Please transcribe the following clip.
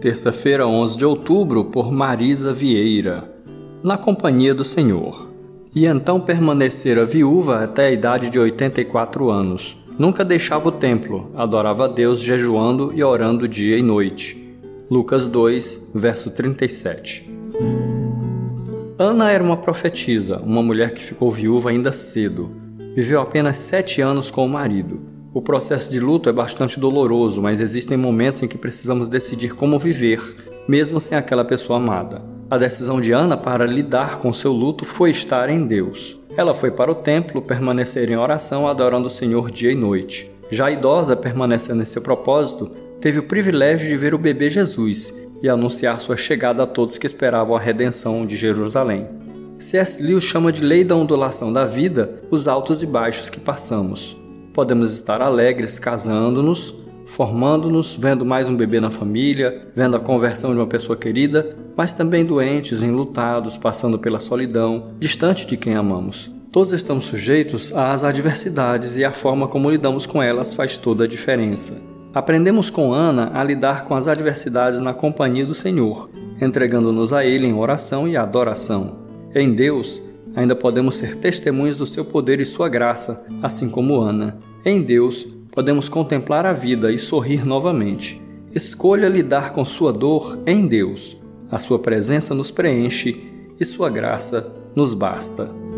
Terça-feira, 11 de outubro, por Marisa Vieira. Na companhia do Senhor. E então permanecera viúva até a idade de 84 anos. Nunca deixava o templo, adorava a Deus jejuando e orando dia e noite. Lucas 2, verso 37. Ana era uma profetisa, uma mulher que ficou viúva ainda cedo. Viveu apenas sete anos com o marido. O processo de luto é bastante doloroso, mas existem momentos em que precisamos decidir como viver, mesmo sem aquela pessoa amada. A decisão de Ana para lidar com seu luto foi estar em Deus. Ela foi para o templo permanecer em oração, adorando o Senhor dia e noite. Já idosa, permanecendo em seu propósito, teve o privilégio de ver o bebê Jesus e anunciar sua chegada a todos que esperavam a redenção de Jerusalém. C.S. Lewis chama de lei da ondulação da vida os altos e baixos que passamos. Podemos estar alegres casando-nos, formando-nos, vendo mais um bebê na família, vendo a conversão de uma pessoa querida, mas também doentes, enlutados, passando pela solidão, distante de quem amamos. Todos estamos sujeitos às adversidades e a forma como lidamos com elas faz toda a diferença. Aprendemos com Ana a lidar com as adversidades na companhia do Senhor, entregando-nos a Ele em oração e adoração. Em Deus, ainda podemos ser testemunhas do seu poder e sua graça, assim como Ana. Em Deus, podemos contemplar a vida e sorrir novamente. Escolha lidar com sua dor em Deus. A sua presença nos preenche e sua graça nos basta.